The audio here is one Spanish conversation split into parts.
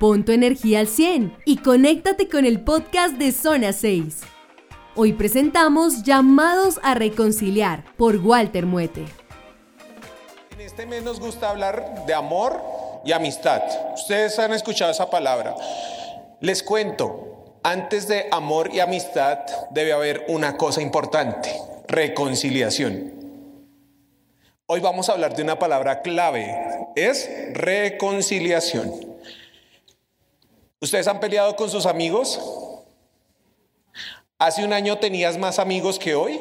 Pon tu energía al 100 y conéctate con el podcast de Zona 6. Hoy presentamos Llamados a Reconciliar por Walter Muete. En este mes nos gusta hablar de amor y amistad. Ustedes han escuchado esa palabra. Les cuento, antes de amor y amistad debe haber una cosa importante, reconciliación. Hoy vamos a hablar de una palabra clave, es reconciliación. ¿Ustedes han peleado con sus amigos? ¿Hace un año tenías más amigos que hoy?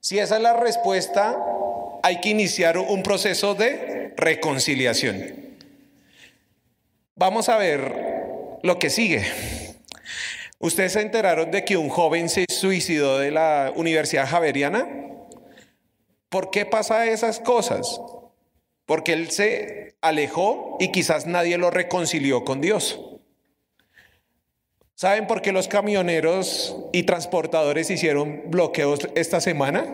Si esa es la respuesta, hay que iniciar un proceso de reconciliación. Vamos a ver lo que sigue. Ustedes se enteraron de que un joven se suicidó de la Universidad Javeriana. ¿Por qué pasa esas cosas? Porque él se alejó y quizás nadie lo reconcilió con Dios. ¿Saben por qué los camioneros y transportadores hicieron bloqueos esta semana?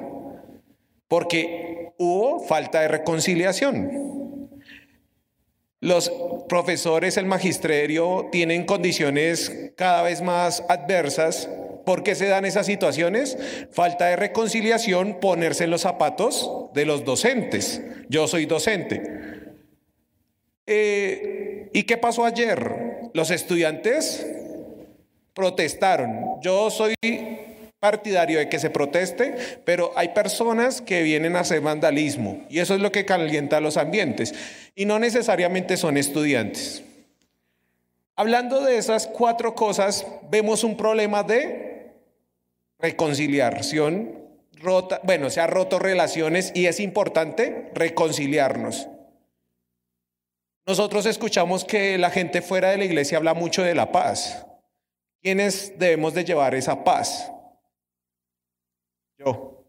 Porque hubo falta de reconciliación. Los profesores, el magisterio tienen condiciones cada vez más adversas. ¿Por qué se dan esas situaciones? Falta de reconciliación, ponerse en los zapatos de los docentes. Yo soy docente. Eh, ¿Y qué pasó ayer? Los estudiantes protestaron. Yo soy partidario de que se proteste, pero hay personas que vienen a hacer vandalismo y eso es lo que calienta los ambientes y no necesariamente son estudiantes. Hablando de esas cuatro cosas, vemos un problema de reconciliación rota, bueno, se ha roto relaciones y es importante reconciliarnos. Nosotros escuchamos que la gente fuera de la iglesia habla mucho de la paz. ¿Quiénes debemos de llevar esa paz? Yo.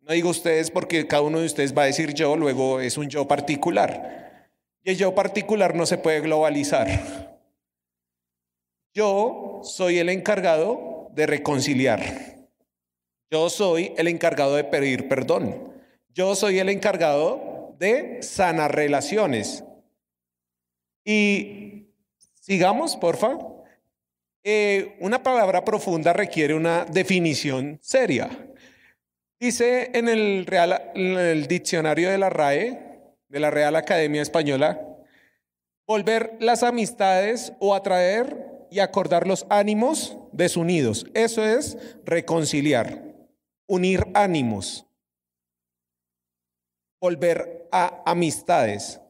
No digo ustedes porque cada uno de ustedes va a decir yo, luego es un yo particular. Y el yo particular no se puede globalizar. Yo soy el encargado de reconciliar. Yo soy el encargado de pedir perdón. Yo soy el encargado de sanar relaciones. Y sigamos, porfa. Eh, una palabra profunda requiere una definición seria. Dice en el, Real, en el diccionario de la RAE, de la Real Academia Española, volver las amistades o atraer y acordar los ánimos desunidos. Eso es reconciliar, unir ánimos, volver a amistades.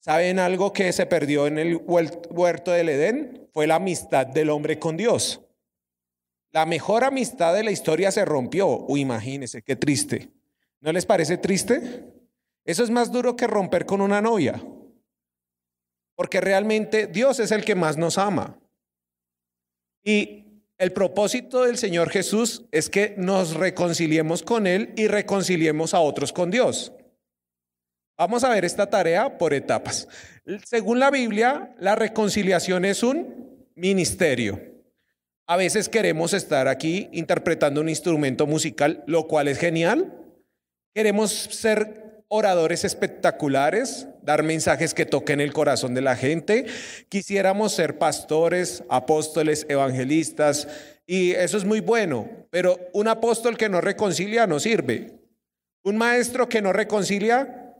¿Saben algo que se perdió en el huerto del Edén? Fue la amistad del hombre con Dios. La mejor amistad de la historia se rompió. Uy, imagínense, qué triste. ¿No les parece triste? Eso es más duro que romper con una novia. Porque realmente Dios es el que más nos ama. Y el propósito del Señor Jesús es que nos reconciliemos con Él y reconciliemos a otros con Dios. Vamos a ver esta tarea por etapas. Según la Biblia, la reconciliación es un ministerio. A veces queremos estar aquí interpretando un instrumento musical, lo cual es genial. Queremos ser oradores espectaculares, dar mensajes que toquen el corazón de la gente. Quisiéramos ser pastores, apóstoles, evangelistas, y eso es muy bueno, pero un apóstol que no reconcilia no sirve. Un maestro que no reconcilia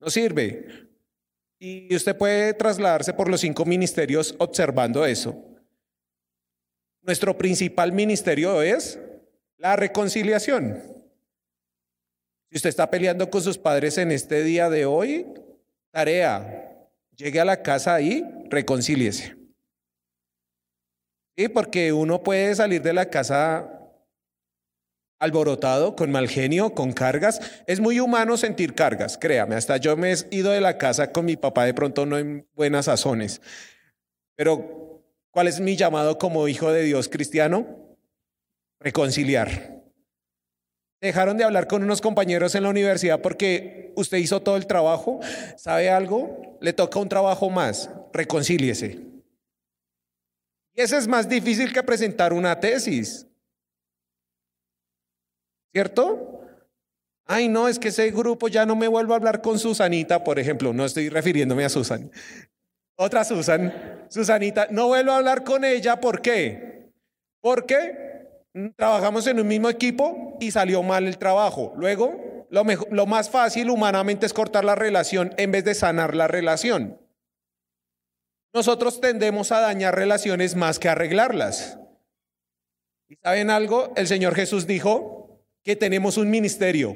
no sirve. Y usted puede trasladarse por los cinco ministerios observando eso. Nuestro principal ministerio es la reconciliación. Si usted está peleando con sus padres en este día de hoy, tarea, llegue a la casa y reconcíliese. Sí, porque uno puede salir de la casa alborotado, con mal genio, con cargas. Es muy humano sentir cargas, créame. Hasta yo me he ido de la casa con mi papá de pronto no en buenas sazones. Pero ¿Cuál es mi llamado como hijo de Dios cristiano? Reconciliar. Dejaron de hablar con unos compañeros en la universidad porque usted hizo todo el trabajo. ¿Sabe algo? Le toca un trabajo más. Reconcíliese. Y ese es más difícil que presentar una tesis. ¿Cierto? Ay, no, es que ese grupo ya no me vuelvo a hablar con Susanita, por ejemplo. No estoy refiriéndome a Susan. Otra Susan, Susanita, no vuelvo a hablar con ella, ¿por qué? Porque trabajamos en un mismo equipo y salió mal el trabajo. Luego, lo, más fácil humanamente es cortar la relación en vez de sanar la relación. Nosotros tendemos a dañar relaciones más que arreglarlas. ¿Y saben algo? El Señor Jesús dijo que tenemos un ministerio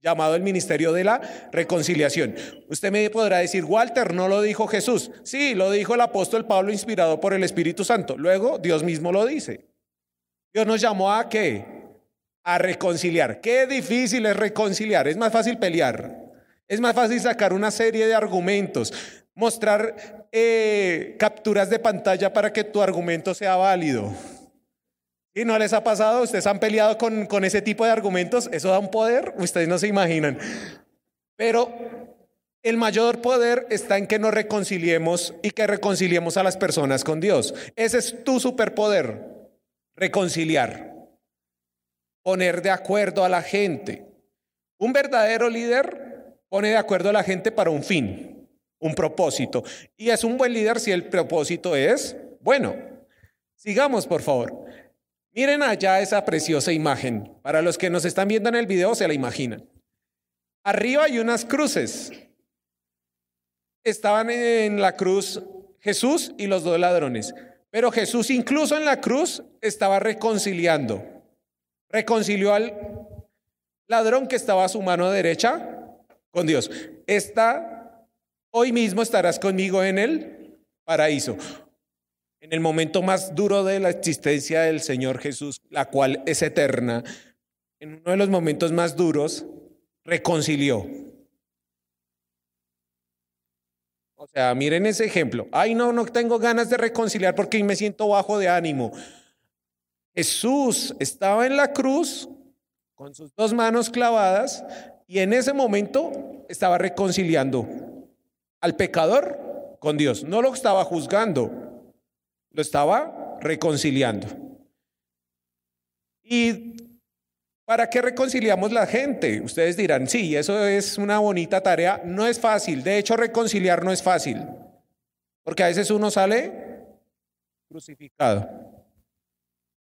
llamado el ministerio de la reconciliación. Usted me podrá decir, Walter, no lo dijo Jesús. Sí, lo dijo el apóstol Pablo inspirado por el Espíritu Santo. Luego Dios mismo lo dice. Dios nos llamó a qué? A reconciliar. Qué difícil es reconciliar. Es más fácil pelear. Es más fácil sacar una serie de argumentos, mostrar eh, capturas de pantalla para que tu argumento sea válido. ¿Y no les ha pasado? ¿Ustedes han peleado con, con ese tipo de argumentos? ¿Eso da un poder? Ustedes no se imaginan. Pero el mayor poder está en que nos reconciliemos y que reconciliemos a las personas con Dios. Ese es tu superpoder, reconciliar, poner de acuerdo a la gente. Un verdadero líder pone de acuerdo a la gente para un fin, un propósito. Y es un buen líder si el propósito es bueno. Sigamos, por favor. Miren allá esa preciosa imagen. Para los que nos están viendo en el video se la imaginan. Arriba hay unas cruces. Estaban en la cruz Jesús y los dos ladrones. Pero Jesús incluso en la cruz estaba reconciliando. Reconcilió al ladrón que estaba a su mano derecha con Dios. Esta, hoy mismo estarás conmigo en el paraíso en el momento más duro de la existencia del Señor Jesús, la cual es eterna, en uno de los momentos más duros, reconcilió. O sea, miren ese ejemplo. Ay, no, no tengo ganas de reconciliar porque me siento bajo de ánimo. Jesús estaba en la cruz con sus dos manos clavadas y en ese momento estaba reconciliando al pecador con Dios. No lo estaba juzgando, lo estaba reconciliando. ¿Y para qué reconciliamos la gente? Ustedes dirán, sí, eso es una bonita tarea. No es fácil. De hecho, reconciliar no es fácil. Porque a veces uno sale crucificado.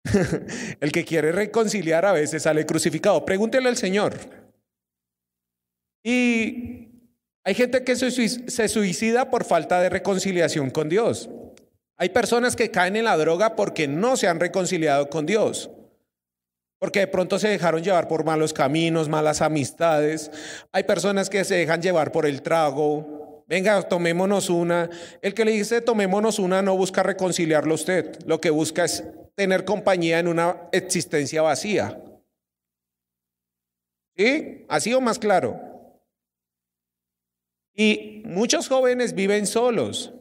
El que quiere reconciliar a veces sale crucificado. Pregúntele al Señor. Y hay gente que se suicida por falta de reconciliación con Dios. Hay personas que caen en la droga porque no se han reconciliado con Dios, porque de pronto se dejaron llevar por malos caminos, malas amistades. Hay personas que se dejan llevar por el trago. Venga, tomémonos una. El que le dice tomémonos una no busca reconciliarlo usted, lo que busca es tener compañía en una existencia vacía. ¿Sí? Así o más claro. Y muchos jóvenes viven solos.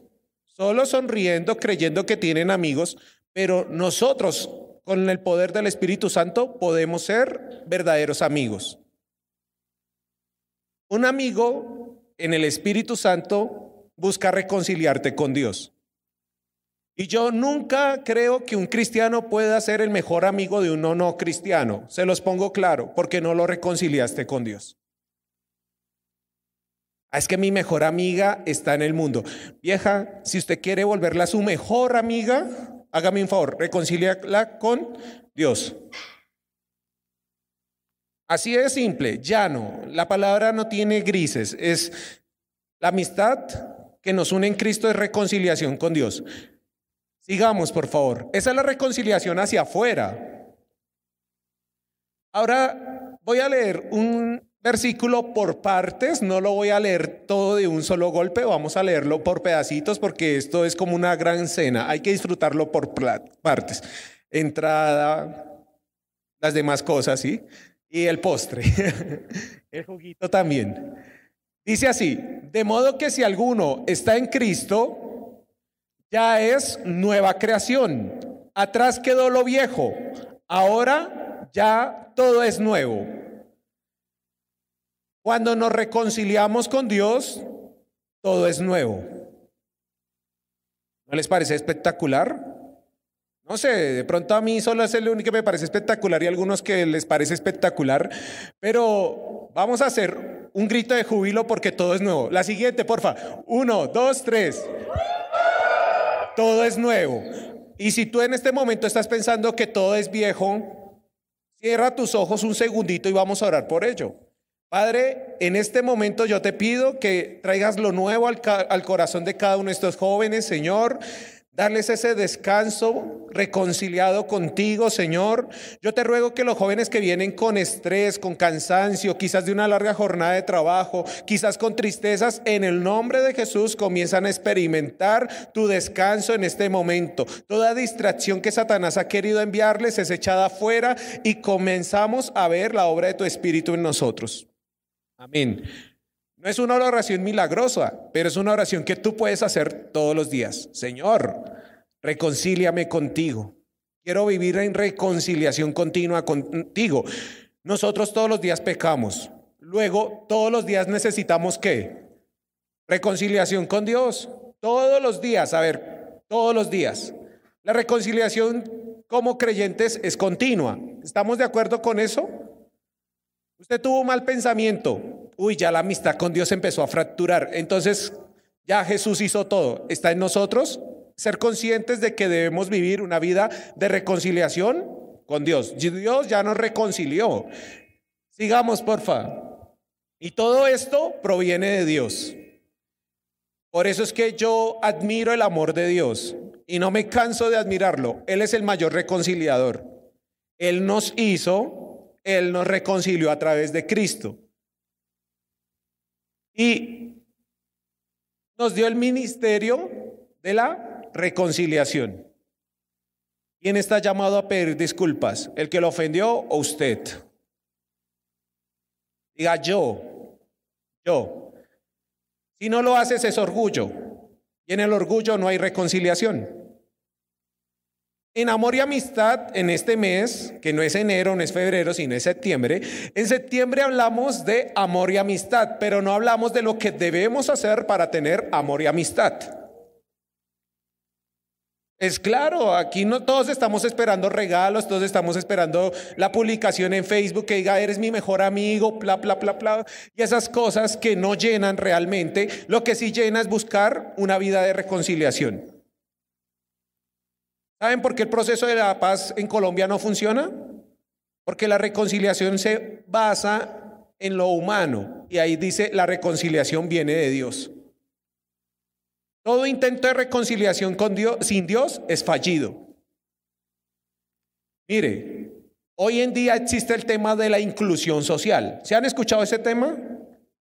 Solo sonriendo, creyendo que tienen amigos, pero nosotros con el poder del Espíritu Santo podemos ser verdaderos amigos. Un amigo en el Espíritu Santo busca reconciliarte con Dios. Y yo nunca creo que un cristiano pueda ser el mejor amigo de un no no cristiano. Se los pongo claro, porque no lo reconciliaste con Dios. Ah, es que mi mejor amiga está en el mundo. Vieja, si usted quiere volverla su mejor amiga, hágame un favor, reconcíliala con Dios. Así de simple, llano. La palabra no tiene grises, es la amistad que nos une en Cristo es reconciliación con Dios. Sigamos, por favor. Esa es la reconciliación hacia afuera. Ahora voy a leer un versículo por partes, no lo voy a leer todo de un solo golpe, vamos a leerlo por pedacitos porque esto es como una gran cena, hay que disfrutarlo por partes. Entrada, las demás cosas, ¿sí? Y el postre, el juguito también. Dice así, de modo que si alguno está en Cristo, ya es nueva creación. Atrás quedó lo viejo, ahora ya todo es nuevo. Cuando nos reconciliamos con Dios, todo es nuevo. ¿No les parece espectacular? No sé, de pronto a mí solo es el único que me parece espectacular y a algunos que les parece espectacular, pero vamos a hacer un grito de júbilo porque todo es nuevo. La siguiente, porfa. Uno, dos, tres. todo es nuevo. Y si tú en este momento estás pensando que todo es viejo, cierra tus ojos un segundito y vamos a orar por ello. Padre, en este momento yo te pido que traigas lo nuevo al, al corazón de cada uno de estos jóvenes, Señor darles ese descanso reconciliado contigo, Señor. Yo te ruego que los jóvenes que vienen con estrés, con cansancio, quizás de una larga jornada de trabajo, quizás con tristezas, en el nombre de Jesús comienzan a experimentar tu descanso en este momento. Toda distracción que Satanás ha querido enviarles es echada afuera y comenzamos a ver la obra de tu Espíritu en nosotros. Amén. No es una oración milagrosa, pero es una oración que tú puedes hacer todos los días. Señor, reconcíliame contigo. Quiero vivir en reconciliación continua contigo. Nosotros todos los días pecamos. Luego, todos los días necesitamos qué? Reconciliación con Dios. Todos los días, a ver, todos los días. La reconciliación como creyentes es continua. ¿Estamos de acuerdo con eso? Usted tuvo un mal pensamiento, uy, ya la amistad con Dios empezó a fracturar. Entonces, ya Jesús hizo todo. Está en nosotros ser conscientes de que debemos vivir una vida de reconciliación con Dios. Dios ya nos reconcilió. Sigamos, porfa. Y todo esto proviene de Dios. Por eso es que yo admiro el amor de Dios y no me canso de admirarlo. Él es el mayor reconciliador. Él nos hizo, Él nos reconcilió a través de Cristo. Y nos dio el ministerio de la reconciliación. ¿Quién está llamado a pedir disculpas? ¿El que lo ofendió o usted? Diga yo, yo. Si no lo haces es orgullo. Y en el orgullo no hay reconciliación. En amor y amistad, en este mes, que no es enero, no es febrero, sino es septiembre, en septiembre hablamos de amor y amistad, pero no hablamos de lo que debemos hacer para tener amor y amistad. Es claro, aquí no todos estamos esperando regalos, todos estamos esperando la publicación en Facebook que diga eres mi mejor amigo, bla, bla, bla, bla, y esas cosas que no llenan realmente. Lo que sí llena es buscar una vida de reconciliación. ¿Saben por qué el proceso de la paz en Colombia no funciona? Porque la reconciliación se basa en lo humano y ahí dice la reconciliación viene de Dios. Todo intento de reconciliación con Dios, sin Dios es fallido. Mire, hoy en día existe el tema de la inclusión social. ¿Se han escuchado ese tema?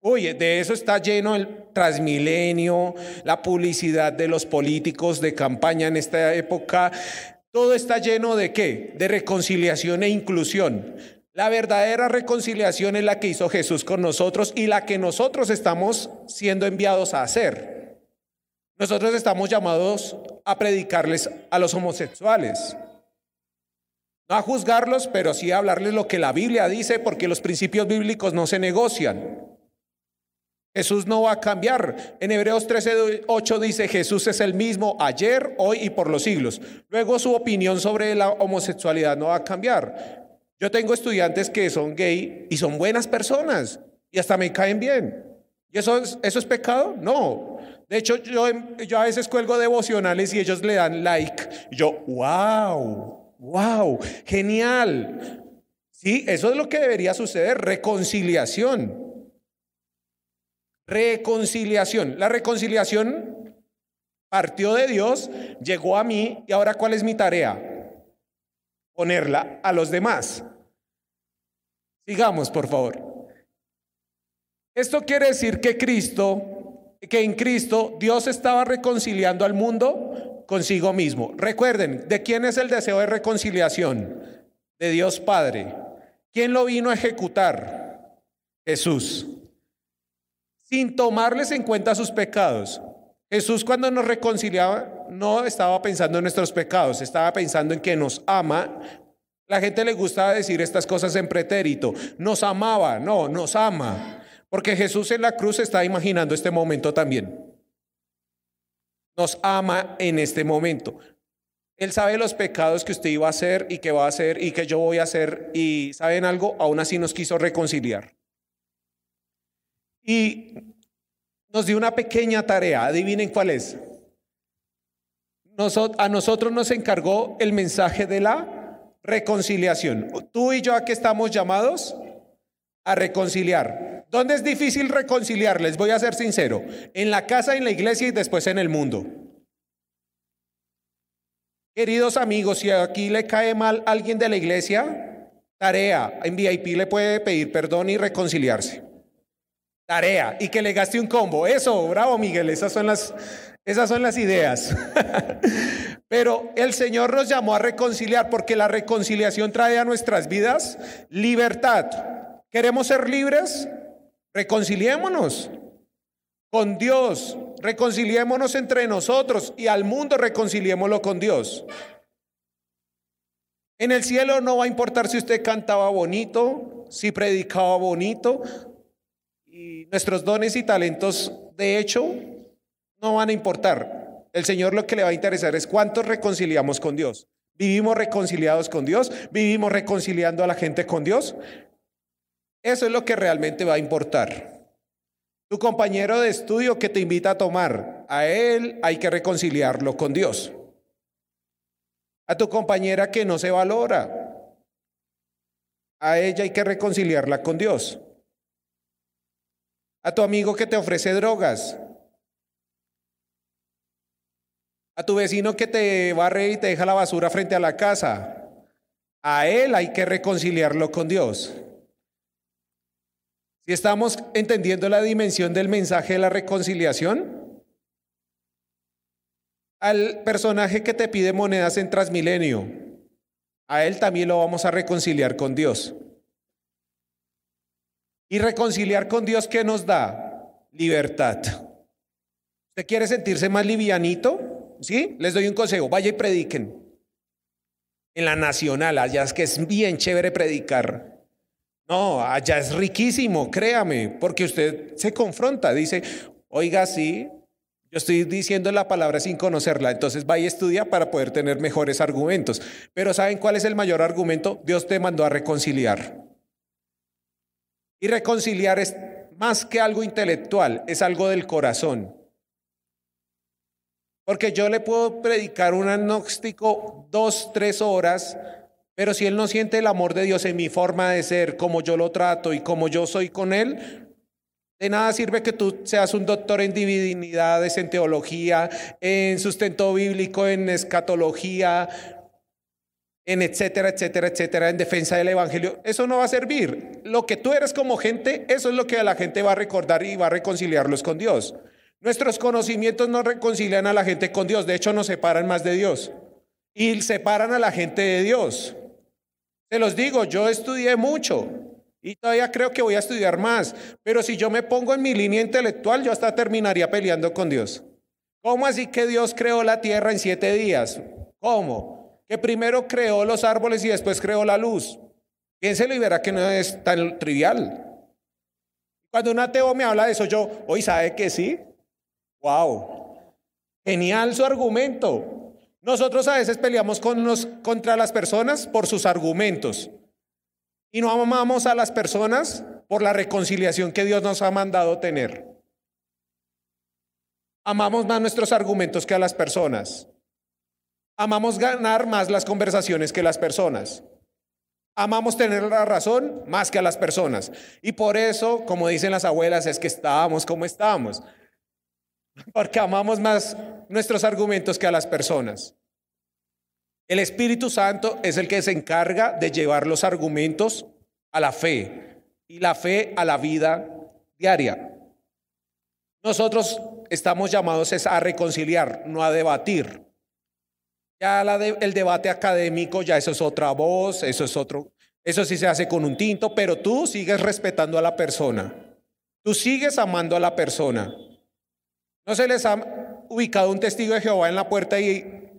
Oye, de eso está lleno el Transmilenio, la publicidad de los políticos de campaña en esta época. Todo está lleno de qué? De reconciliación e inclusión. La verdadera reconciliación es la que hizo Jesús con nosotros y la que nosotros estamos siendo enviados a hacer. Nosotros estamos llamados a predicarles a los homosexuales. No a juzgarlos, pero sí a hablarles lo que la Biblia dice, porque los principios bíblicos no se negocian. Jesús no va a cambiar. En Hebreos 13:8 dice, Jesús es el mismo ayer, hoy y por los siglos. Luego su opinión sobre la homosexualidad no va a cambiar. Yo tengo estudiantes que son gay y son buenas personas y hasta me caen bien. ¿Y eso es, eso es pecado? No. De hecho, yo, yo a veces cuelgo devocionales y ellos le dan like. Y yo, wow, wow, genial. Sí, eso es lo que debería suceder, reconciliación. Reconciliación. La reconciliación partió de Dios, llegó a mí y ahora ¿cuál es mi tarea? Ponerla a los demás. Sigamos, por favor. Esto quiere decir que Cristo, que en Cristo Dios estaba reconciliando al mundo consigo mismo. Recuerden, ¿de quién es el deseo de reconciliación? De Dios Padre. ¿Quién lo vino a ejecutar? Jesús sin tomarles en cuenta sus pecados. Jesús cuando nos reconciliaba no estaba pensando en nuestros pecados, estaba pensando en que nos ama. La gente le gusta decir estas cosas en pretérito. Nos amaba, no, nos ama. Porque Jesús en la cruz está imaginando este momento también. Nos ama en este momento. Él sabe los pecados que usted iba a hacer y que va a hacer y que yo voy a hacer. Y saben algo, aún así nos quiso reconciliar. Y nos dio una pequeña tarea, adivinen cuál es. a nosotros nos encargó el mensaje de la reconciliación. Tú y yo aquí estamos llamados a reconciliar. ¿Dónde es difícil reconciliar? Les voy a ser sincero. En la casa, en la iglesia y después en el mundo. Queridos amigos, si aquí le cae mal alguien de la iglesia, tarea, en VIP le puede pedir perdón y reconciliarse. Tarea, y que le gaste un combo. Eso, bravo Miguel, esas son las, esas son las ideas. Pero el Señor nos llamó a reconciliar porque la reconciliación trae a nuestras vidas libertad. ¿Queremos ser libres? Reconciliémonos con Dios, reconciliémonos entre nosotros y al mundo reconciliémoslo con Dios. En el cielo no va a importar si usted cantaba bonito, si predicaba bonito, y nuestros dones y talentos, de hecho, no van a importar. El Señor lo que le va a interesar es cuántos reconciliamos con Dios. ¿Vivimos reconciliados con Dios? ¿Vivimos reconciliando a la gente con Dios? Eso es lo que realmente va a importar. Tu compañero de estudio que te invita a tomar, a él hay que reconciliarlo con Dios. A tu compañera que no se valora, a ella hay que reconciliarla con Dios. A tu amigo que te ofrece drogas. A tu vecino que te barre y te deja la basura frente a la casa. A él hay que reconciliarlo con Dios. Si estamos entendiendo la dimensión del mensaje de la reconciliación, al personaje que te pide monedas en Transmilenio, a él también lo vamos a reconciliar con Dios. Y reconciliar con Dios, ¿qué nos da? Libertad. ¿Usted quiere sentirse más livianito? ¿Sí? Les doy un consejo, vaya y prediquen. En la nacional, allá es que es bien chévere predicar. No, allá es riquísimo, créame, porque usted se confronta, dice, oiga, sí, yo estoy diciendo la palabra sin conocerla, entonces vaya y estudia para poder tener mejores argumentos. Pero ¿saben cuál es el mayor argumento? Dios te mandó a reconciliar. Y reconciliar es más que algo intelectual, es algo del corazón. Porque yo le puedo predicar un agnóstico dos, tres horas pero si Él no siente el amor de Dios en mi forma de ser, como yo lo trato y como yo soy con Él, de nada sirve que tú seas un doctor en divinidades, en teología, en sustento bíblico, en escatología, en etcétera, etcétera, etcétera, en defensa del Evangelio. Eso no va a servir. Lo que tú eres como gente, eso es lo que la gente va a recordar y va a reconciliarlos con Dios. Nuestros conocimientos no reconcilian a la gente con Dios, de hecho nos separan más de Dios y separan a la gente de Dios. Se los digo, yo estudié mucho y todavía creo que voy a estudiar más, pero si yo me pongo en mi línea intelectual, yo hasta terminaría peleando con Dios. ¿Cómo así que Dios creó la tierra en siete días? ¿Cómo? Que primero creó los árboles y después creó la luz. ¿Quién se libera que no es tan trivial? Cuando un ateo me habla de eso, yo, hoy sabe que sí. ¡Wow! Genial su argumento. Nosotros a veces peleamos contra las personas por sus argumentos y no amamos a las personas por la reconciliación que Dios nos ha mandado tener. Amamos más nuestros argumentos que a las personas. Amamos ganar más las conversaciones que las personas. Amamos tener la razón más que a las personas. Y por eso, como dicen las abuelas, es que estábamos como estábamos. Porque amamos más nuestros argumentos que a las personas. El Espíritu Santo es el que se encarga de llevar los argumentos a la fe y la fe a la vida diaria. Nosotros estamos llamados a reconciliar, no a debatir. El debate académico, ya eso es otra voz, eso es otro, eso sí se hace con un tinto, pero tú sigues respetando a la persona. Tú sigues amando a la persona. ¿No se les ha ubicado un testigo de Jehová en la puerta y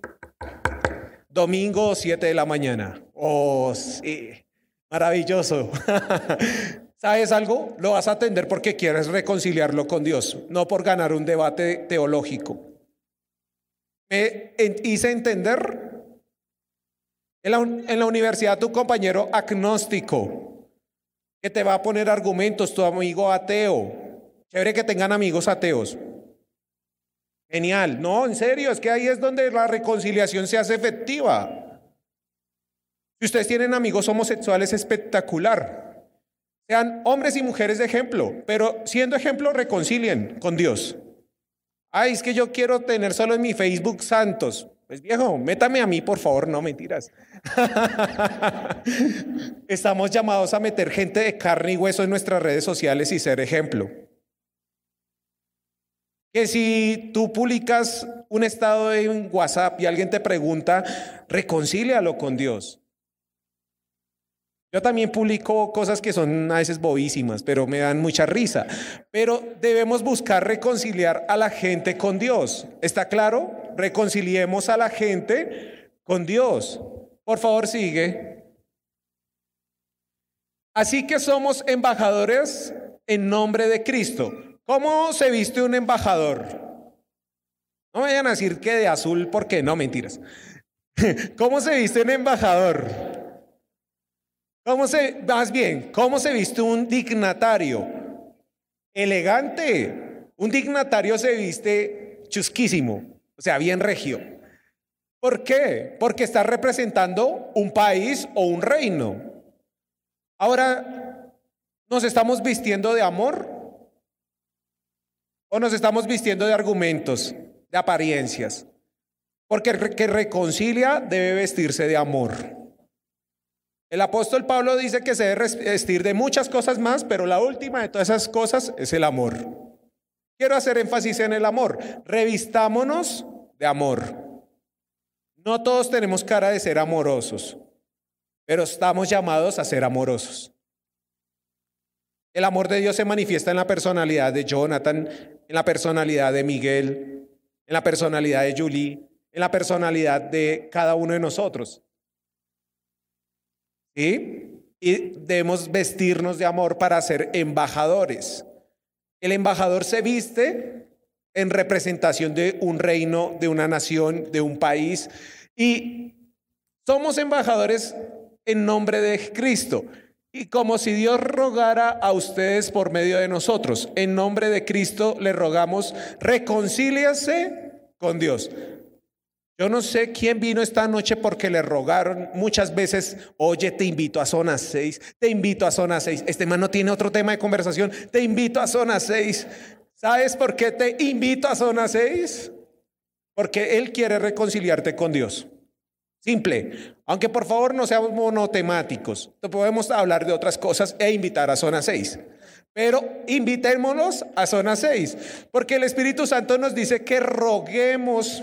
domingo 7 de la mañana? Oh, sí, maravilloso. ¿Sabes algo? Lo vas a atender porque quieres reconciliarlo con Dios, no por ganar un debate teológico. Me hice entender en la, universidad tu compañero agnóstico que te va a poner argumentos, tu amigo ateo. Chévere que tengan amigos ateos. Genial. No, en serio, es que ahí es donde la reconciliación se hace efectiva. Si ustedes tienen amigos homosexuales, espectacular. Sean hombres y mujeres de ejemplo, pero siendo ejemplo, reconcilien con Dios. Ay, es que yo quiero tener solo en mi Facebook santos. Pues viejo, métame a mí, por favor, no mentiras. Estamos llamados a meter gente de carne y hueso en nuestras redes sociales y ser ejemplo. Que si tú publicas un estado en WhatsApp y alguien te pregunta, reconcílialo con Dios. Yo también publico cosas que son a veces bobísimas, pero me dan mucha risa. Pero debemos buscar reconciliar a la gente con Dios. ¿Está claro? Reconciliemos a la gente con Dios. Por favor, sigue. Así que somos embajadores en nombre de Cristo. ¿Cómo se viste un embajador? No vayan a decir que de azul, porque no, mentiras. ¿Cómo se viste un embajador? ¿Cómo se, más bien, cómo se viste un dignatario? Elegante. Un dignatario se viste chusquísimo, o sea, bien regio. ¿Por qué? Porque está representando un país o un reino. Ahora, ¿nos estamos vistiendo de amor? ¿O nos estamos vistiendo de argumentos, de apariencias? Porque el que reconcilia debe vestirse de amor. El apóstol Pablo dice que se debe vestir de muchas cosas más, pero la última de todas esas cosas es el amor. Quiero hacer énfasis en el amor. Revistámonos de amor. No todos tenemos cara de ser amorosos, pero estamos llamados a ser amorosos. El amor de Dios se manifiesta en la personalidad de Jonathan, en la personalidad de Miguel, en la personalidad de Julie, en la personalidad de cada uno de nosotros. Y debemos vestirnos de amor para ser embajadores. El embajador se viste en representación de un reino, de una nación, de un país. Y somos embajadores en nombre de Cristo. Y como si Dios rogara a ustedes por medio de nosotros, en nombre de Cristo le rogamos, reconcíliase con Dios. Yo no sé quién vino esta noche porque le rogaron muchas veces, oye, te invito a zona 6, te invito a zona 6. Este man no tiene otro tema de conversación, te invito a zona 6. ¿Sabes por qué te invito a zona 6? Porque Él quiere reconciliarte con Dios. Simple. Aunque por favor no seamos monotemáticos. Podemos hablar de otras cosas e invitar a zona 6. Pero invitémonos a zona 6. Porque el Espíritu Santo nos dice que roguemos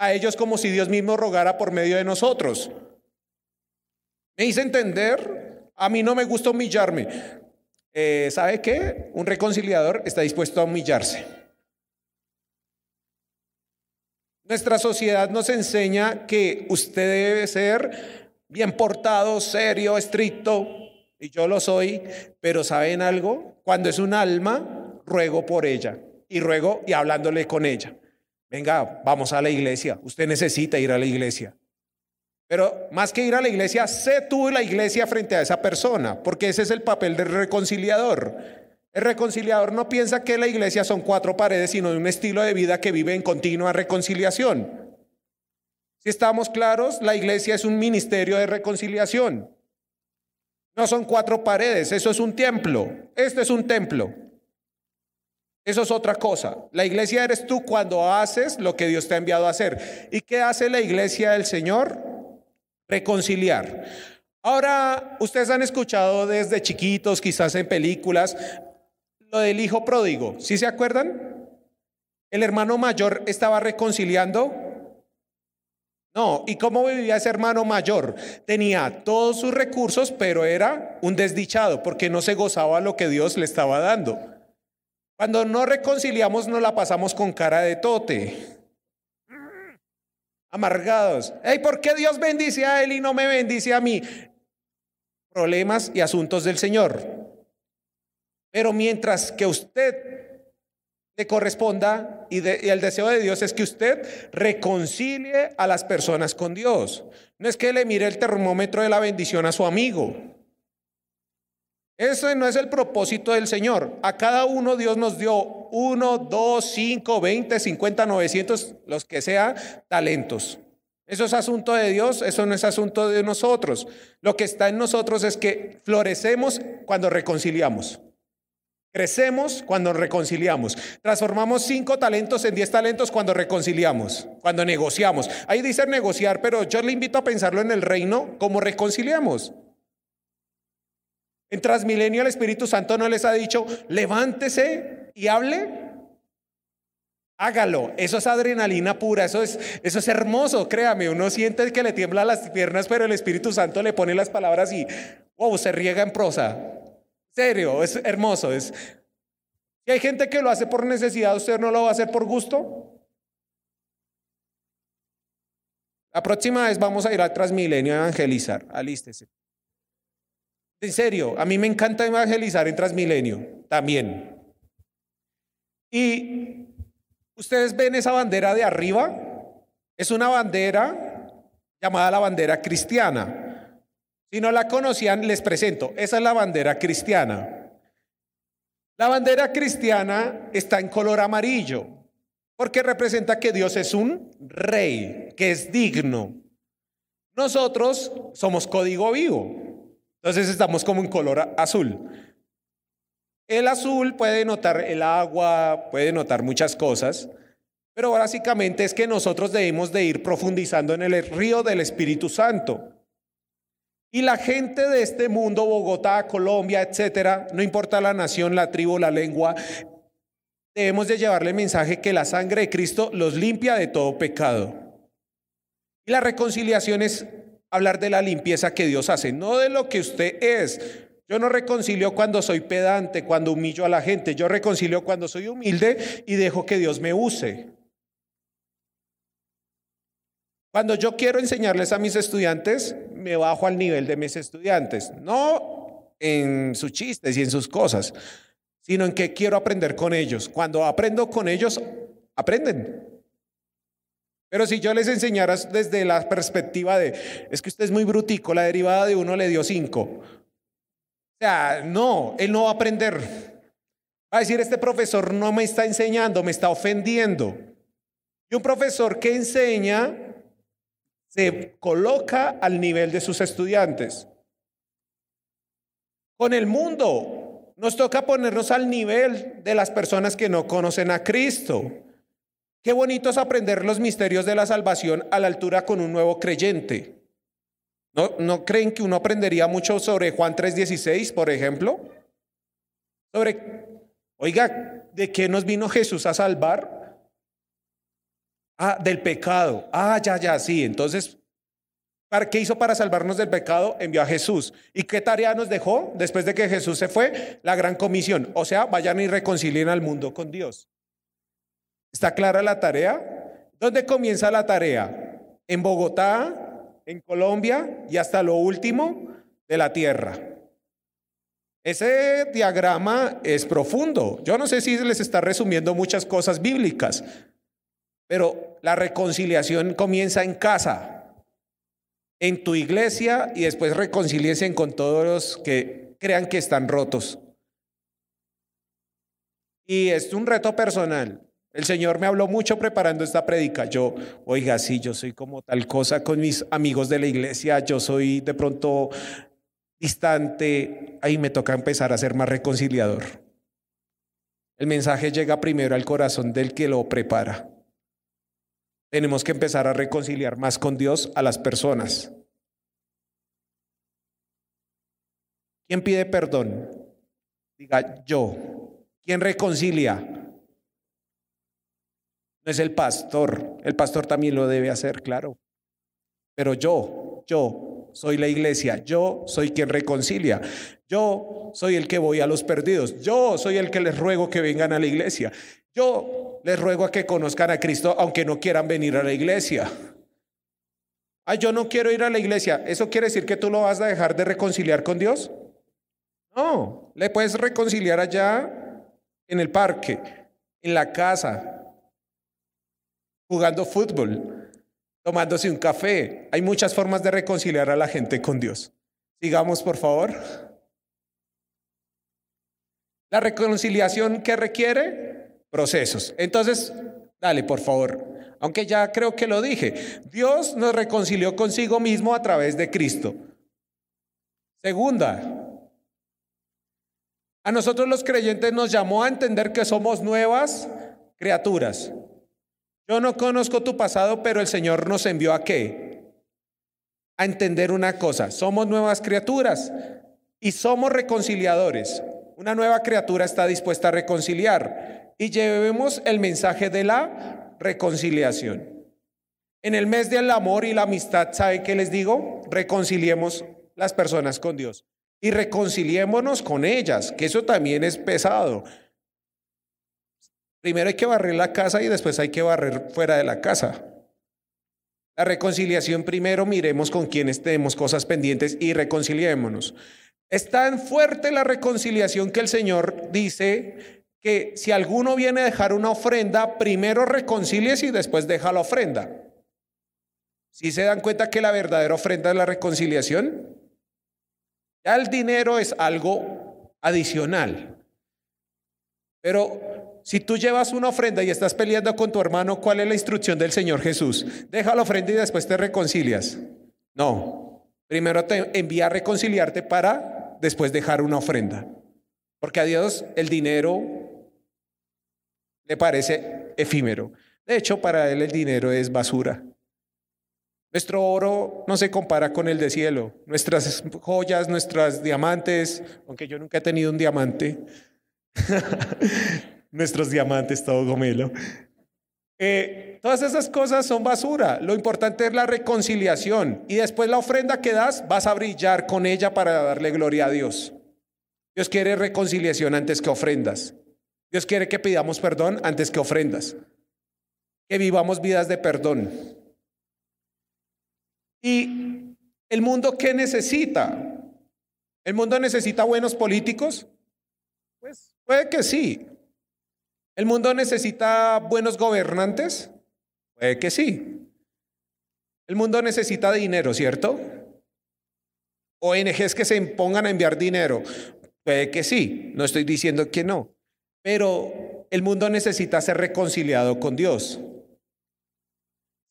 a ellos como si Dios mismo rogara por medio de nosotros. ¿Me hice entender? A mí no me gusta humillarme. Eh, ¿Sabe qué? Un reconciliador está dispuesto a humillarse. Nuestra sociedad nos enseña que usted debe ser bien portado, serio, estricto, y yo lo soy, pero ¿saben algo? Cuando es un alma, ruego por ella, y ruego y hablándole con ella. Venga, vamos a la iglesia. Usted necesita ir a la iglesia. Pero más que ir a la iglesia, sé tú la iglesia frente a esa persona, porque ese es el papel del reconciliador. El reconciliador no piensa que la iglesia son cuatro paredes, sino un estilo de vida que vive en continua reconciliación. Si estamos claros, la iglesia es un ministerio de reconciliación. No son cuatro paredes, eso es un templo. Este es un templo. Eso es otra cosa. La iglesia eres tú cuando haces lo que Dios te ha enviado a hacer. ¿Y qué hace la iglesia del Señor? Reconciliar. Ahora, ustedes han escuchado desde chiquitos, quizás en películas, lo del hijo pródigo. ¿Sí se acuerdan? El hermano mayor estaba reconciliando. No, ¿y cómo vivía ese hermano mayor? Tenía todos sus recursos, pero era un desdichado porque no se gozaba lo que Dios le estaba dando. Cuando no reconciliamos nos la pasamos con cara de tote. Amargados. Hey, ¿por qué Dios bendice a él y no me bendice a mí? Problemas y asuntos del Señor. Pero mientras que usted le corresponda y, y, el deseo de Dios es que usted reconcilie a las personas con Dios. No es que le mire el termómetro de la bendición a su amigo. Ese no es el propósito del Señor. A cada uno Dios nos dio uno, dos, cinco, veinte, cincuenta, novecientos, los que sea, talentos. Eso es asunto de Dios, eso no es asunto de nosotros. Lo que está en nosotros es que florecemos cuando reconciliamos. Crecemos cuando reconciliamos. Transformamos cinco talentos en diez talentos cuando reconciliamos, cuando negociamos. Ahí dice negociar, pero yo le invito a pensarlo en el reino como reconciliamos. En Transmilenio el Espíritu Santo no les ha dicho, levántese y hable. Hágalo, eso es adrenalina pura, eso es, eso es hermoso, créame, uno siente que le tiembla las piernas, pero el Espíritu Santo le pone las palabras y, wow, se riega en prosa. Serio, es hermoso. Es... Si hay gente que lo hace por necesidad, ¿usted no lo va a hacer por gusto? La próxima vez vamos a ir a Transmilenio a evangelizar, alístese. En serio, a mí me encanta evangelizar en Transmilenio, también. Y ustedes ven esa bandera de arriba, es una bandera llamada la bandera cristiana. Si no la conocían, les presento, esa es la bandera cristiana. La bandera cristiana está en color amarillo, porque representa que Dios es un rey, que es digno. Nosotros somos código vivo. Entonces estamos como en color azul. El azul puede notar el agua, puede notar muchas cosas, pero básicamente es que nosotros debemos de ir profundizando en el río del Espíritu Santo. Y la gente de este mundo, Bogotá, Colombia, etcétera, no importa la nación, la tribu, la lengua, debemos de llevarle el mensaje que la sangre de Cristo los limpia de todo pecado. Y la reconciliación es hablar de la limpieza que Dios hace, no de lo que usted es. Yo no reconcilio cuando soy pedante, cuando humillo a la gente. Yo reconcilio cuando soy humilde y dejo que Dios me use. Cuando yo quiero enseñarles a mis estudiantes, me bajo al nivel de mis estudiantes. No en sus chistes y en sus cosas, sino en que quiero aprender con ellos. Cuando aprendo con ellos, aprenden. Pero si yo les enseñara desde la perspectiva de, es que usted es muy brutico, la derivada de uno le dio cinco. O sea, no, él no va a aprender. Va a decir, este profesor no me está enseñando, me está ofendiendo. Y un profesor que enseña se coloca al nivel de sus estudiantes. Con el mundo nos toca ponernos al nivel de las personas que no conocen a Cristo. Qué bonito es aprender los misterios de la salvación a la altura con un nuevo creyente. ¿No, ¿No creen que uno aprendería mucho sobre Juan 3:16, por ejemplo? Sobre, oiga, ¿de qué nos vino Jesús a salvar? Ah, del pecado. Ah, ya, ya, sí. Entonces, ¿para qué hizo para salvarnos del pecado? Envió a Jesús. ¿Y qué tarea nos dejó después de que Jesús se fue? La gran comisión. O sea, vayan y reconcilien al mundo con Dios. ¿Está clara la tarea? ¿Dónde comienza la tarea? En Bogotá, en Colombia y hasta lo último de la tierra. Ese diagrama es profundo. Yo no sé si les está resumiendo muchas cosas bíblicas, pero la reconciliación comienza en casa, en tu iglesia y después reconcilien con todos los que crean que están rotos. Y es un reto personal. El Señor me habló mucho preparando esta prédica. Yo, oiga, sí, yo soy como tal cosa con mis amigos de la iglesia, yo soy de pronto distante, ahí me toca empezar a ser más reconciliador. El mensaje llega primero al corazón del que lo prepara. Tenemos que empezar a reconciliar más con Dios a las personas. ¿Quién pide perdón? Diga yo. ¿Quién reconcilia? Es el pastor, el pastor también lo debe hacer, claro. Pero yo, yo soy la iglesia, yo soy quien reconcilia, yo soy el que voy a los perdidos, yo soy el que les ruego que vengan a la iglesia, yo les ruego a que conozcan a Cristo aunque no quieran venir a la iglesia. Ay, yo no quiero ir a la iglesia. ¿Eso quiere decir que tú lo vas a dejar de reconciliar con Dios? No, le puedes reconciliar allá en el parque, en la casa, jugando fútbol, tomándose un café. Hay muchas formas de reconciliar a la gente con Dios. Sigamos, por favor. La reconciliación que requiere procesos. Entonces, dale, por favor. Aunque ya creo que lo dije. Dios nos reconcilió consigo mismo a través de Cristo. Segunda, a nosotros los creyentes nos llamó a entender que somos nuevas criaturas. Yo no conozco tu pasado, pero el Señor nos envió a qué? A entender una cosa. Somos nuevas criaturas y somos reconciliadores. Una nueva criatura está dispuesta a reconciliar y llevemos el mensaje de la reconciliación. En el mes del amor y la amistad, ¿sabe qué les digo? Reconciliemos las personas con Dios y reconciliémonos con ellas, que eso también es pesado. Primero hay que barrer la casa y después hay que barrer fuera de la casa. La reconciliación primero miremos con quienes tenemos cosas pendientes y reconciliémonos. Es tan fuerte la reconciliación que el Señor dice que si alguno viene a dejar una ofrenda, primero reconcilies y después deja la ofrenda. Si se dan cuenta que la verdadera ofrenda es la reconciliación? Ya el dinero es algo adicional. Pero si tú llevas una ofrenda y estás peleando con tu hermano, ¿cuál es la instrucción del Señor Jesús? Deja la ofrenda y después te reconcilias. No, primero te envía a reconciliarte para después dejar una ofrenda. Porque a Dios el dinero le parece efímero. De hecho, para Él el dinero es basura. Nuestro oro no se compara con el de cielo. Nuestras joyas, nuestros diamantes, aunque yo nunca he tenido un diamante. Nuestros diamantes, todo gomelo. Eh, todas esas cosas son basura. Lo importante es la reconciliación. Y después la ofrenda que das, vas a brillar con ella para darle gloria a Dios. Dios quiere reconciliación antes que ofrendas. Dios quiere que pidamos perdón antes que ofrendas. Que vivamos vidas de perdón. ¿Y el mundo qué necesita? ¿El mundo necesita buenos políticos? Pues puede que sí. ¿El mundo necesita buenos gobernantes? Puede que sí. El mundo necesita dinero, ¿cierto? ONGs que se impongan a enviar dinero. Puede que sí, no estoy diciendo que no. Pero el mundo necesita ser reconciliado con Dios.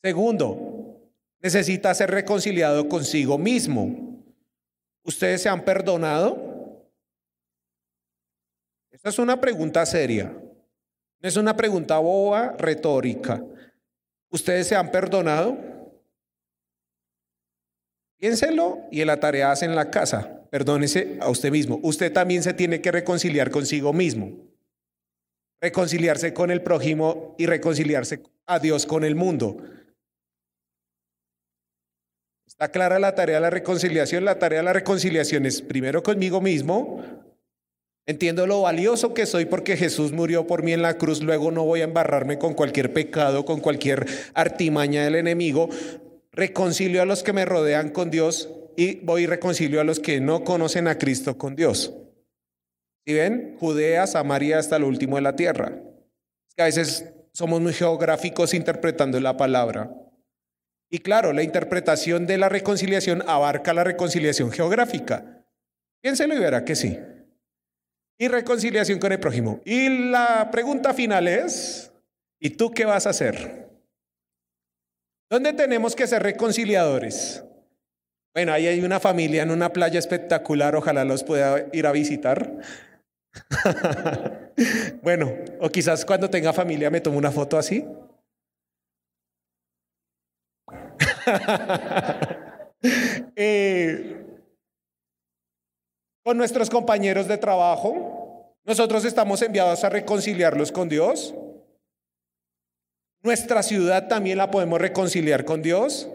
Segundo, necesita ser reconciliado consigo mismo. ¿Ustedes se han perdonado? Esta es una pregunta seria. Es una pregunta boba, retórica. ¿Ustedes se han perdonado? Piénselo y en la tarea hacen la casa. Perdónese a usted mismo. Usted también se tiene que reconciliar consigo mismo. Reconciliarse con el prójimo y reconciliarse a Dios con el mundo. Está clara la tarea de la reconciliación. La tarea de la reconciliación es primero conmigo mismo. Entiendo lo valioso que soy porque Jesús murió por mí en la cruz. Luego no voy a embarrarme con cualquier pecado, con cualquier artimaña del enemigo. Reconcilio a los que me rodean con Dios y voy y reconcilio a los que no conocen a Cristo con Dios. ¿Sí ven? Judea, Samaria hasta lo último de la tierra. a veces somos muy geográficos interpretando la palabra. Y claro, la interpretación de la reconciliación abarca la reconciliación geográfica. Piénselo y verá que sí. Y reconciliación con el prójimo. Y la pregunta final es, ¿y tú qué vas a hacer? ¿Dónde tenemos que ser reconciliadores? Bueno, ahí hay una familia en una playa espectacular, ojalá los pueda ir a visitar. bueno, o quizás cuando tenga familia me tomo una foto así. Eh, con nuestros compañeros de trabajo, nosotros estamos enviados a reconciliarlos con Dios. Nuestra ciudad también la podemos reconciliar con Dios.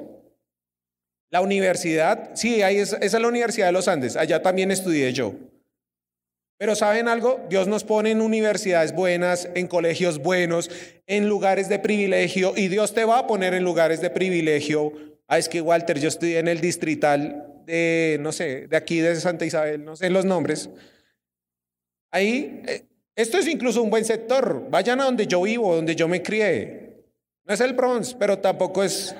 La universidad, sí, ahí esa es la Universidad de los Andes, allá también estudié yo. Pero ¿saben algo? Dios nos pone en universidades buenas, en colegios buenos, en lugares de privilegio y Dios te va a poner en lugares de privilegio. Ah, es que Walter, yo estudié en el distrital de, no sé, de aquí de Santa Isabel, no sé los nombres. Ahí, eh, esto es incluso un buen sector. Vayan a donde yo vivo, donde yo me crié. No es el Bronx, pero tampoco es,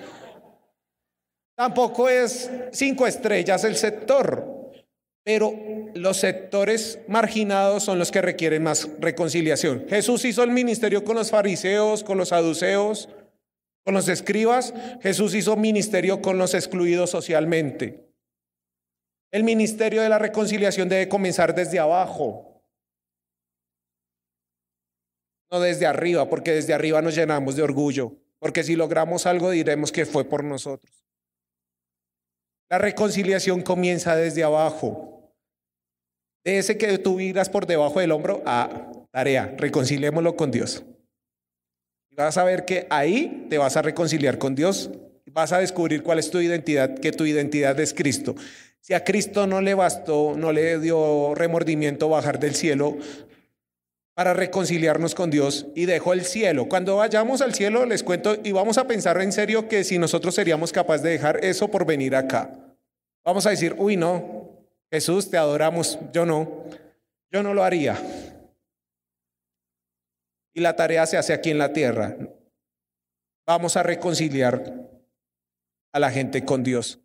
tampoco es cinco estrellas el sector. pero los sectores marginados son los que requieren más reconciliación. Jesús hizo el ministerio con los fariseos, con los saduceos, con los escribas. Jesús hizo ministerio con los excluidos socialmente. El ministerio de la reconciliación debe comenzar desde abajo, no desde arriba, porque desde arriba nos llenamos de orgullo, porque si logramos algo diremos que fue por nosotros. La reconciliación comienza desde abajo. De ese que tú miras por debajo del hombro, a tarea, reconciliémoslo con Dios. Y vas a ver que ahí te vas a reconciliar con Dios, vas a descubrir cuál es tu identidad, que tu identidad es Cristo. Si a Cristo no le bastó, no le dio remordimiento bajar del cielo para reconciliarnos con Dios y dejó el cielo. Cuando vayamos al cielo, les cuento y vamos a pensar en serio que si nosotros seríamos capaces de dejar eso por venir acá. Vamos a decir, uy, no, Jesús, te adoramos, yo no, yo no lo haría. Y la tarea se hace aquí en la tierra. Vamos a reconciliar a la gente con Dios.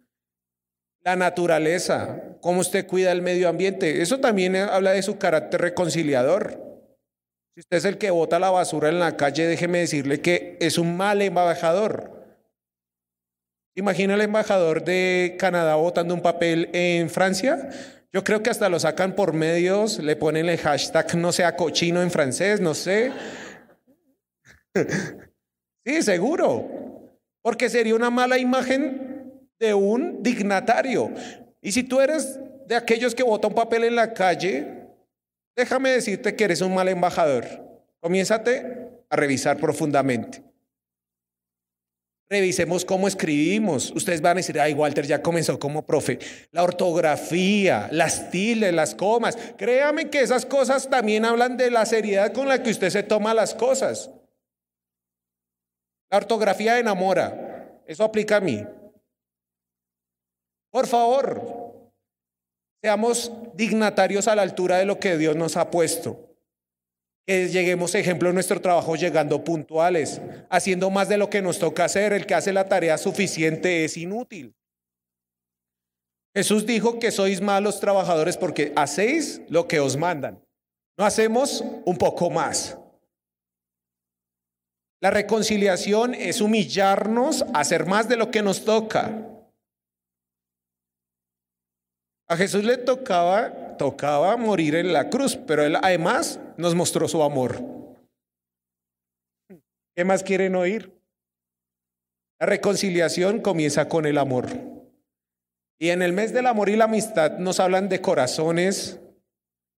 La naturaleza, cómo usted cuida el medio ambiente, eso también habla de su carácter reconciliador. Si usted es el que bota la basura en la calle, déjeme decirle que es un mal embajador. Imagina el embajador de Canadá votando un papel en Francia. Yo creo que hasta lo sacan por medios, le ponen el hashtag no sea cochino en francés, no sé. sí, seguro. Porque sería una mala imagen de un dignatario. Y si tú eres de aquellos que votan un papel en la calle, déjame decirte que eres un mal embajador. Comiénzate a revisar profundamente. Revisemos cómo escribimos. Ustedes van a decir, ay, Walter ya comenzó como profe. La ortografía, las tildes, las comas. Créame que esas cosas también hablan de la seriedad con la que usted se toma las cosas. La ortografía enamora. Eso aplica a mí. Por favor, seamos dignatarios a la altura de lo que Dios nos ha puesto que lleguemos, ejemplo, en nuestro trabajo llegando puntuales, haciendo más de lo que nos toca hacer. El que hace la tarea suficiente es inútil. Jesús dijo que sois malos trabajadores porque hacéis lo que os mandan. No hacemos un poco más. La reconciliación es humillarnos hacer más de lo que nos toca. A Jesús le tocaba, tocaba morir en la cruz, pero él además nos mostró su amor. ¿Qué más quieren oír? La reconciliación comienza con el amor. Y en el mes del amor y la amistad nos hablan de corazones,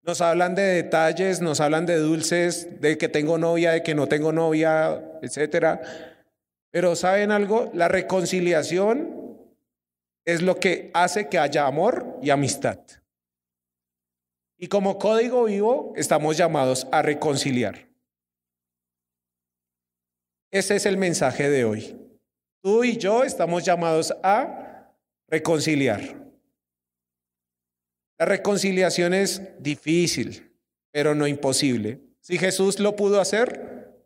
nos hablan de detalles, nos hablan de dulces, de que tengo novia, de que no tengo novia, etcétera. Pero ¿saben algo? La reconciliación es lo que hace que haya amor y amistad. Y como código vivo estamos llamados a reconciliar. Ese es el mensaje de hoy. Tú y yo estamos llamados a reconciliar. La reconciliación es difícil, pero no imposible. Si Jesús lo pudo hacer,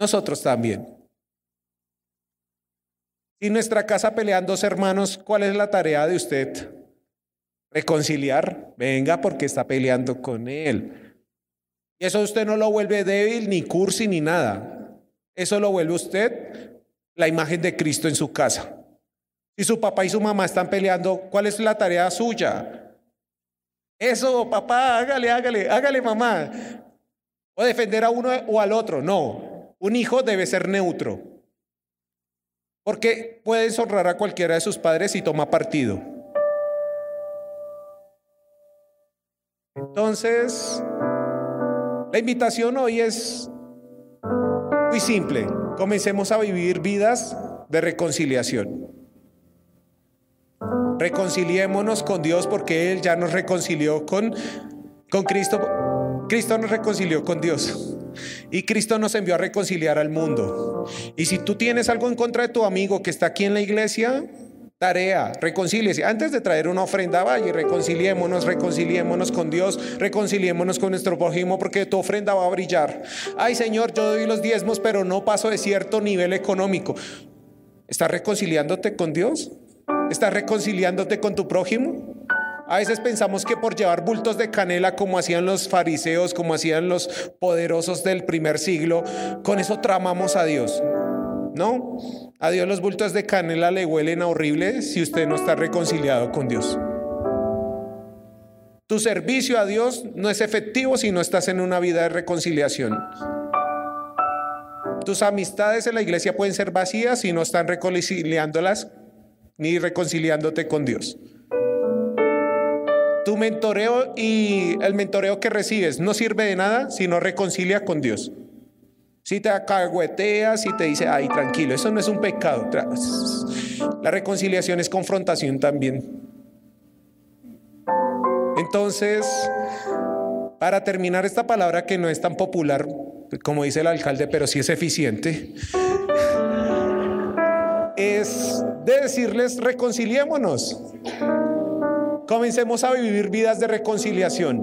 nosotros también. Si en nuestra casa pelean dos hermanos, ¿cuál es la tarea de usted? Reconciliar. Venga, porque está peleando con él. Y eso usted no lo vuelve débil, ni cursi, ni nada. Eso lo vuelve usted la imagen de Cristo en su casa. Si su papá y su mamá están peleando, ¿cuál es la tarea suya? Eso, papá, hágale, hágale, hágale, mamá. O defender a uno o al otro. No, un hijo debe ser neutro. Porque puede honrar a cualquiera de sus padres y toma partido. Entonces, la invitación hoy es muy simple. Comencemos a vivir vidas de reconciliación. Reconciliémonos con Dios porque Él ya nos reconcilió con, con Cristo. Cristo nos reconcilió con Dios. Y Cristo nos envió a reconciliar al mundo. Y si tú tienes algo en contra de tu amigo que está aquí en la iglesia, tarea, reconcíliese. Antes de traer una ofrenda, vaya reconciliémonos, reconciliémonos con Dios, reconciliémonos con nuestro prójimo, porque tu ofrenda va a brillar. Ay, Señor, yo doy los diezmos, pero no paso de cierto nivel económico. ¿Estás reconciliándote con Dios? ¿Estás reconciliándote con tu prójimo? A veces pensamos que por llevar bultos de canela como hacían los fariseos, como hacían los poderosos del primer siglo, con eso tramamos a Dios. No, a Dios los bultos de canela le huelen a horrible si usted no está reconciliado con Dios. Tu servicio a Dios no es efectivo si no estás en una vida de reconciliación. Tus amistades en la iglesia pueden ser vacías si no están reconciliándolas ni reconciliándote con Dios tu mentoreo y el mentoreo que recibes no sirve de nada si no reconcilia con Dios. Si te acagüetea, si te dice, ay, tranquilo, eso no es un pecado. La reconciliación es confrontación también. Entonces, para terminar esta palabra que no es tan popular, como dice el alcalde, pero sí es eficiente, es de decirles, reconciliémonos. Comencemos a vivir vidas de reconciliación.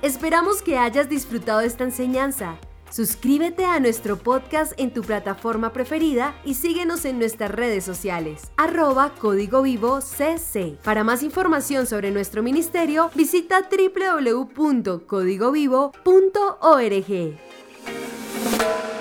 Esperamos que hayas disfrutado esta enseñanza. Suscríbete a nuestro podcast en tu plataforma preferida y síguenos en nuestras redes sociales, arroba Código Vivo CC. Para más información sobre nuestro ministerio, visita www.códigovivo.org.